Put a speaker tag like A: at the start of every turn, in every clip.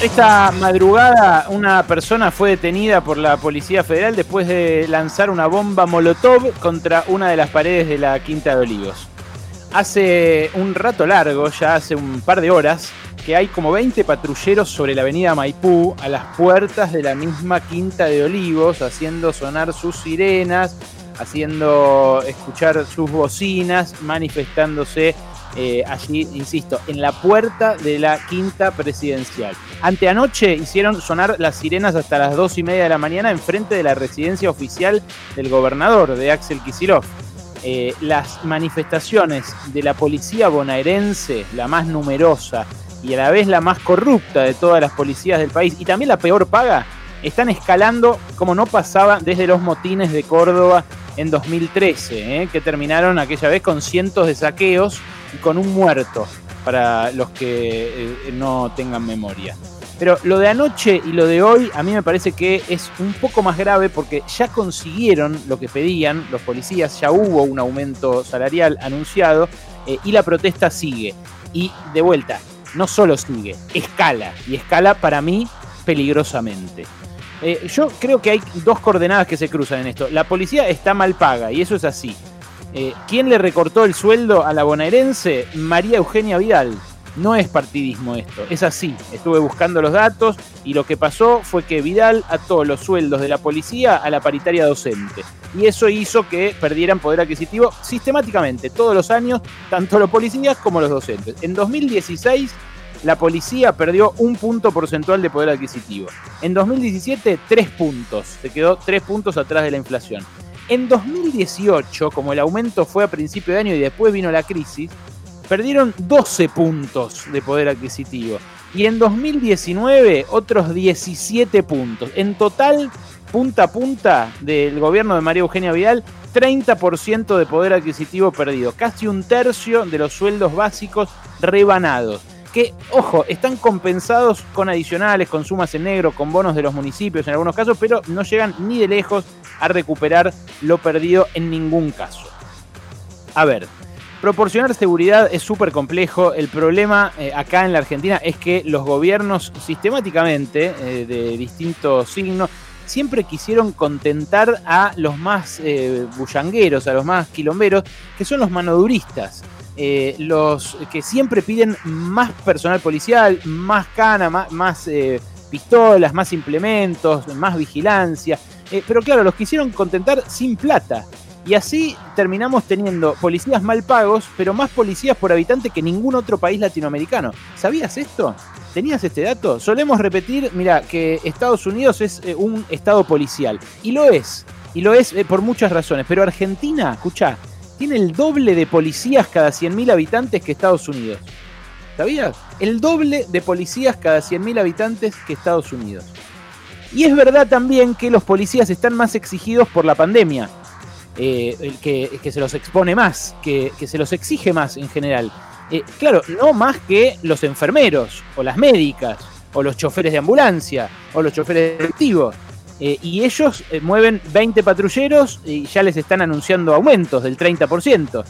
A: Esta madrugada una persona fue detenida por la Policía Federal después de lanzar una bomba Molotov contra una de las paredes de la Quinta de Olivos. Hace un rato largo, ya hace un par de horas, que hay como 20 patrulleros sobre la avenida Maipú a las puertas de la misma Quinta de Olivos, haciendo sonar sus sirenas, haciendo escuchar sus bocinas, manifestándose eh, allí, insisto, en la puerta de la quinta presidencial. Anteanoche hicieron sonar las sirenas hasta las dos y media de la mañana enfrente de la residencia oficial del gobernador, de Axel Kisilov. Eh, las manifestaciones de la policía bonaerense, la más numerosa y a la vez la más corrupta de todas las policías del país, y también la peor paga, están escalando como no pasaba desde los motines de Córdoba en 2013, eh, que terminaron aquella vez con cientos de saqueos y con un muerto, para los que eh, no tengan memoria. Pero lo de anoche y lo de hoy a mí me parece que es un poco más grave porque ya consiguieron lo que pedían los policías, ya hubo un aumento salarial anunciado eh, y la protesta sigue. Y de vuelta, no solo sigue, escala. Y escala para mí peligrosamente. Eh, yo creo que hay dos coordenadas que se cruzan en esto. La policía está mal paga y eso es así. Eh, ¿Quién le recortó el sueldo a la bonaerense? María Eugenia Vidal. No es partidismo esto, es así. Estuve buscando los datos y lo que pasó fue que Vidal ató los sueldos de la policía a la paritaria docente. Y eso hizo que perdieran poder adquisitivo sistemáticamente, todos los años, tanto los policías como los docentes. En 2016 la policía perdió un punto porcentual de poder adquisitivo. En 2017, tres puntos. Se quedó tres puntos atrás de la inflación. En 2018, como el aumento fue a principio de año y después vino la crisis, perdieron 12 puntos de poder adquisitivo. Y en 2019 otros 17 puntos. En total, punta a punta del gobierno de María Eugenia Vidal, 30% de poder adquisitivo perdido. Casi un tercio de los sueldos básicos rebanados que, ojo, están compensados con adicionales, con sumas en negro, con bonos de los municipios en algunos casos, pero no llegan ni de lejos a recuperar lo perdido en ningún caso. A ver, proporcionar seguridad es súper complejo. El problema eh, acá en la Argentina es que los gobiernos sistemáticamente, eh, de distintos signos, siempre quisieron contentar a los más eh, bullangueros, a los más quilomberos, que son los manoduristas. Los que siempre piden más personal policial, más cana, más, eh, pistolas, más implementos, más vigilancia. Eh, pero claro, los quisieron contentar sin plata. Y así terminamos teniendo policías mal pagos, pero más policías por habitante que ningún otro país latinoamericano. ¿Sabías esto? ¿Tenías este dato? Solemos repetir, mira, que Estados Unidos es un estado policial. Y lo es. Y lo es por muchas razones. Pero Argentina, escucha, tiene el doble de policías cada 100.000 habitantes que Estados Unidos. ¿Sabías? El doble de policías cada 100.000 habitantes que Estados Unidos. Y es verdad también que los policías están más exigidos por la pandemia, eh, que, que, se los expone más, que, se los exige más en general. Eh, claro, no más que los enfermeros, o las médicas, o los choferes de ambulancia, o los choferes de eh, y ellos eh, mueven 20 patrulleros y ya les están anunciando aumentos del 30%.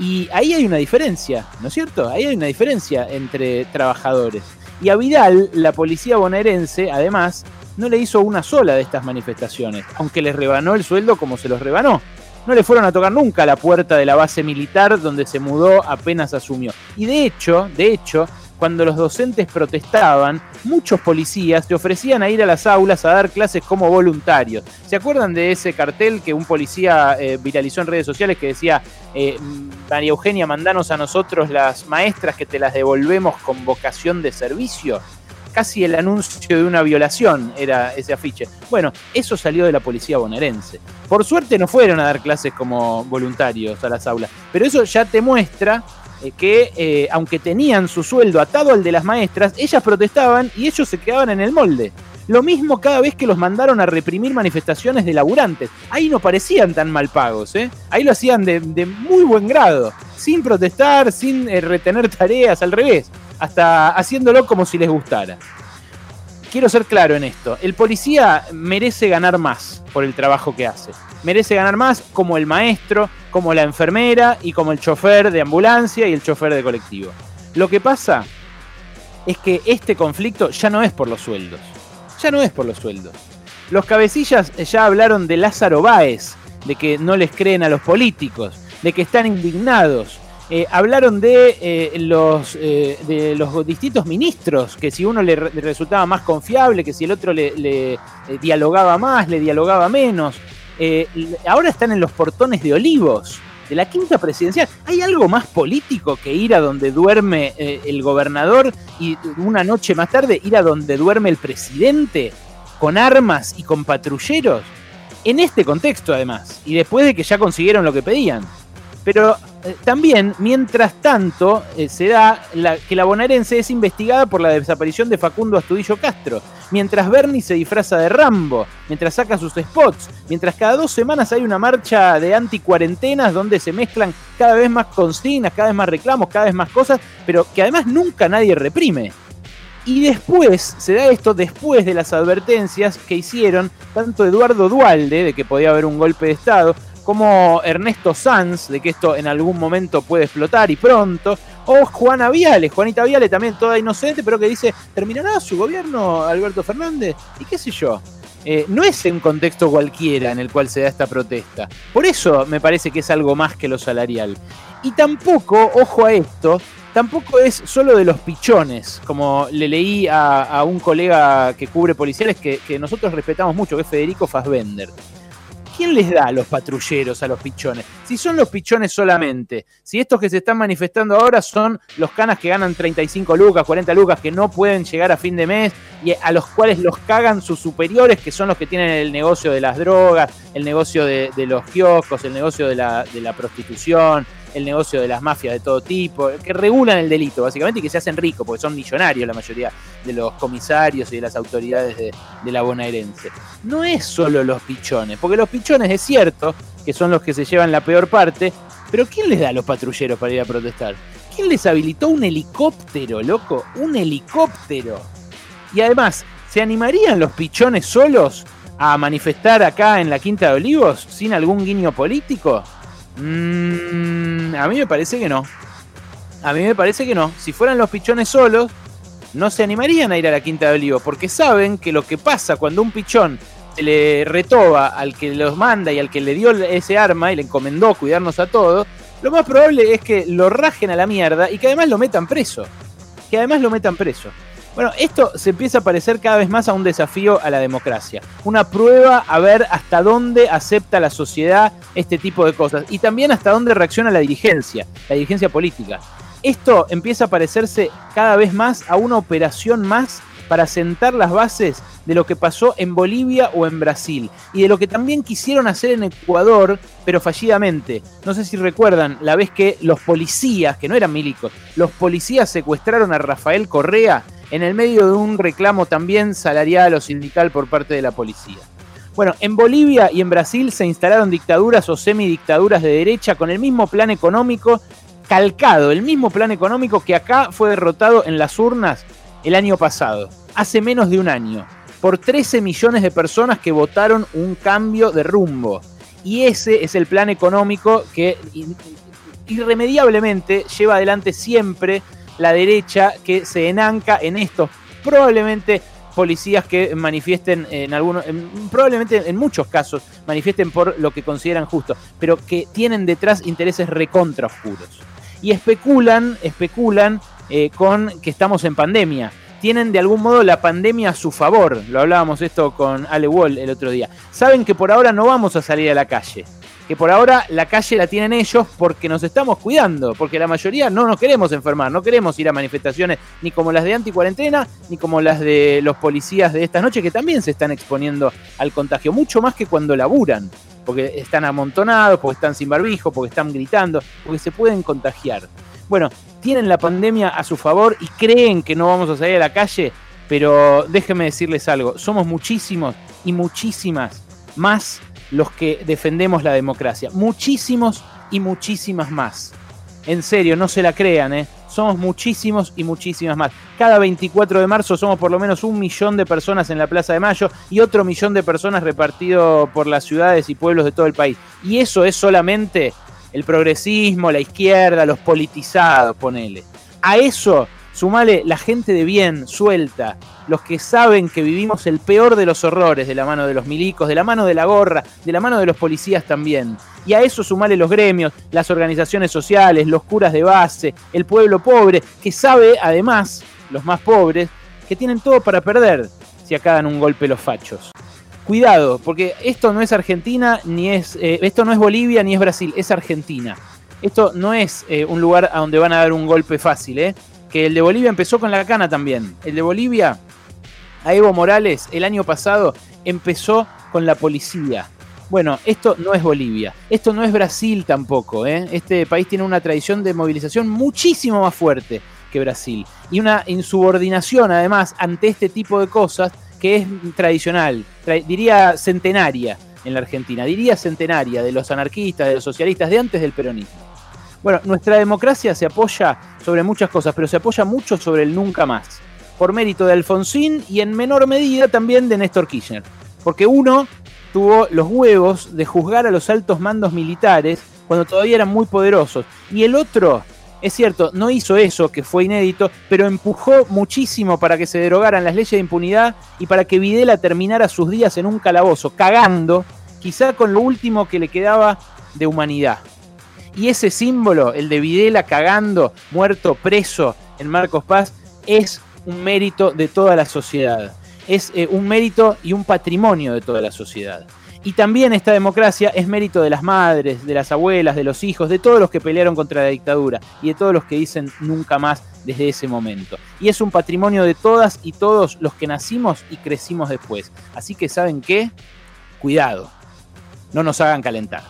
A: Y ahí hay una diferencia, ¿no es cierto? Ahí hay una diferencia entre trabajadores. Y a Vidal, la policía bonaerense, además, no le hizo una sola de estas manifestaciones, aunque les rebanó el sueldo como se los rebanó. No le fueron a tocar nunca la puerta de la base militar donde se mudó apenas asumió. Y de hecho, de hecho, cuando los docentes protestaban, muchos policías se ofrecían a ir a las aulas a dar clases como voluntarios. ¿Se acuerdan de ese cartel que un policía eh, viralizó en redes sociales que decía, eh, María Eugenia, mandanos a nosotros las maestras que te las devolvemos con vocación de servicio? Casi el anuncio de una violación era ese afiche. Bueno, eso salió de la policía bonaerense. Por suerte no fueron a dar clases como voluntarios a las aulas, pero eso ya te muestra eh, que eh, aunque tenían su sueldo atado al de las maestras, ellas protestaban y ellos se quedaban en el molde. Lo mismo cada vez que los mandaron a reprimir manifestaciones de laburantes. Ahí no parecían tan mal pagos, ¿eh? Ahí lo hacían de, muy buen grado, sin protestar, sin eh, retener tareas, al revés, hasta haciéndolo como si les gustara. Quiero ser claro en esto, el policía merece ganar más por el trabajo que hace merece ganar más como el maestro, como la enfermera y como el chofer de ambulancia y el chofer de colectivo. Lo que pasa es que este conflicto ya no es por los sueldos. Ya no es por los sueldos. Los cabecillas ya hablaron de Lázaro Báez, de que no les creen a los políticos, de que están indignados. Eh, hablaron de, eh, los, eh, de los distintos ministros, que si uno le, resultaba más confiable, que si el otro le, dialogaba más, le dialogaba menos. ahora están en los portones de Olivos, de la quinta presidencial. ¿Hay algo más político que ir a donde duerme el gobernador y una noche más tarde ir a donde duerme el presidente con armas y con patrulleros? En este contexto, además, y después de que ya consiguieron lo que pedían. Pero eh, también, mientras tanto, eh, se da que la bonaerense es investigada por la desaparición de Facundo Astudillo Castro. Mientras Bernie se disfraza de Rambo, mientras saca sus spots, mientras cada dos semanas hay una marcha de anti-cuarentenas donde se mezclan cada vez más consignas, cada vez más reclamos, cada vez más cosas, pero que además nunca nadie reprime. Y después, se da esto después de las advertencias que hicieron tanto Eduardo Dualde de que podía haber un golpe de Estado, como Ernesto Sanz, de que esto en algún momento puede explotar y pronto, o Juana Viale, Juanita Viale también toda inocente, pero que dice, ¿terminará su gobierno Alberto Fernández? Y qué sé yo. Eh, no es un contexto cualquiera en el cual se da esta protesta. Por eso me parece que es algo más que lo salarial. Y tampoco, ojo a esto, tampoco es solo de los pichones, como le leí a, un colega que cubre policiales que, que nosotros respetamos mucho, que es Federico Fassbender. ¿Quién les da a los patrulleros, a los pichones? Si son los pichones solamente, si estos que se están manifestando ahora son los canas que ganan 35 lucas, 40 lucas, que no pueden llegar a fin de mes y a los cuales los cagan sus superiores, que son los que tienen el negocio de las drogas, el negocio de, los kioscos, el negocio de la, de la prostitución, el negocio de las mafias de todo tipo, que regulan el delito básicamente y que se hacen ricos, porque son millonarios la mayoría de los comisarios y de las autoridades de, la bonaerense. No es solo los pichones, porque los pichones es cierto que son los que se llevan la peor parte, pero ¿quién les da a los patrulleros para ir a protestar? ¿Quién les habilitó un helicóptero, loco? Un helicóptero. Y además, ¿se animarían los pichones solos a manifestar acá en la Quinta de Olivos sin algún guiño político? Mm, a mí me parece que no. A mí me parece que no. Si fueran los pichones solos, no se animarían a ir a la Quinta de Olivo, porque saben que lo que pasa cuando un pichón se le retoba al que los manda y al que le dio ese arma y le encomendó cuidarnos a todos, lo más probable es que lo rajen a la mierda y que además lo metan preso. Que además lo metan preso. Bueno, esto se empieza a parecer cada vez más a un desafío a la democracia. Una prueba a ver hasta dónde acepta la sociedad este tipo de cosas y también hasta dónde reacciona la dirigencia, la dirigencia política. Esto empieza a parecerse cada vez más a una operación más para sentar las bases de lo que pasó en Bolivia o en Brasil y de lo que también quisieron hacer en Ecuador, pero fallidamente. No sé si recuerdan la vez que los policías, que no eran milicos, los policías secuestraron a Rafael Correa en el medio de un reclamo también salarial o sindical por parte de la policía. Bueno, en Bolivia y en Brasil se instalaron dictaduras o semidictaduras de derecha con el mismo plan económico calcado, el mismo plan económico que acá fue derrotado en las urnas el año pasado, hace menos de un año, por 13 millones de personas que votaron un cambio de rumbo. Y ese es el plan económico que irremediablemente lleva adelante siempre la derecha que se enanca en estos probablemente policías que manifiesten en algunos, probablemente en muchos casos manifiesten por lo que consideran justo, pero que tienen detrás intereses recontra oscuros. Y especulan, especulan eh, con que estamos en pandemia. Tienen de algún modo la pandemia a su favor. Lo hablábamos esto con Ale Wall el otro día. Saben que por ahora no vamos a salir a la calle que por ahora la calle la tienen ellos porque nos estamos cuidando, porque la mayoría no nos queremos enfermar, no queremos ir a manifestaciones ni como las de anticuarentena, ni como las de los policías de esta noche que también se están exponiendo al contagio, mucho más que cuando laburan, porque están amontonados, porque están sin barbijo, porque están gritando, porque se pueden contagiar. Bueno, tienen la pandemia a su favor y creen que no vamos a salir a la calle, pero déjenme decirles algo, somos muchísimos y muchísimas más los que defendemos la democracia. Muchísimos y muchísimas más. En serio, no se la crean, ¿eh? Somos muchísimos y muchísimas más. Cada 24 de marzo somos por lo menos un millón de personas en la Plaza de Mayo y otro millón de personas repartido por las ciudades y pueblos de todo el país. Y eso es solamente el progresismo, la izquierda, los politizados, ponele. A eso Sumale la gente de bien, suelta, los que saben que vivimos el peor de los horrores de la mano de los milicos, de la mano de la gorra, de la mano de los policías también. Y a eso sumale los gremios, las organizaciones sociales, los curas de base, el pueblo pobre, que sabe además, los más pobres, que tienen todo para perder si acá dan un golpe los fachos. Cuidado, porque esto no es Argentina, ni es. Eh, esto no es Bolivia ni es Brasil, es Argentina. Esto no es eh, un lugar a donde van a dar un golpe fácil, ¿eh? Que el de Bolivia empezó con la cana también. El de Bolivia, a Evo Morales, el año pasado empezó con la policía. Bueno, esto no es Bolivia, esto no es Brasil tampoco. ¿eh? Este país tiene una tradición de movilización muchísimo más fuerte que Brasil y una insubordinación además ante este tipo de cosas que es tradicional, diría centenaria en la Argentina, diría centenaria de los anarquistas, de los socialistas, de antes del peronismo. Bueno, nuestra democracia se apoya sobre muchas cosas, pero se apoya mucho sobre el nunca más. Por mérito de Alfonsín y en menor medida también de Néstor Kirchner. Porque uno tuvo los huevos de juzgar a los altos mandos militares cuando todavía eran muy poderosos. Y el otro, es cierto, no hizo eso, que fue inédito, pero empujó muchísimo para que se derogaran las leyes de impunidad y para que Videla terminara sus días en un calabozo, cagando, quizá con lo último que le quedaba de humanidad. Y ese símbolo, el de Videla cagando, muerto, preso en Marcos Paz, es un mérito de toda la sociedad. Es eh, un mérito y un patrimonio de toda la sociedad. Y también esta democracia es mérito de las madres, de las abuelas, de los hijos, de todos los que pelearon contra la dictadura y de todos los que dicen nunca más desde ese momento. Y es un patrimonio de todas y todos los que nacimos y crecimos después. Así que, ¿saben qué? Cuidado, no nos hagan calentar.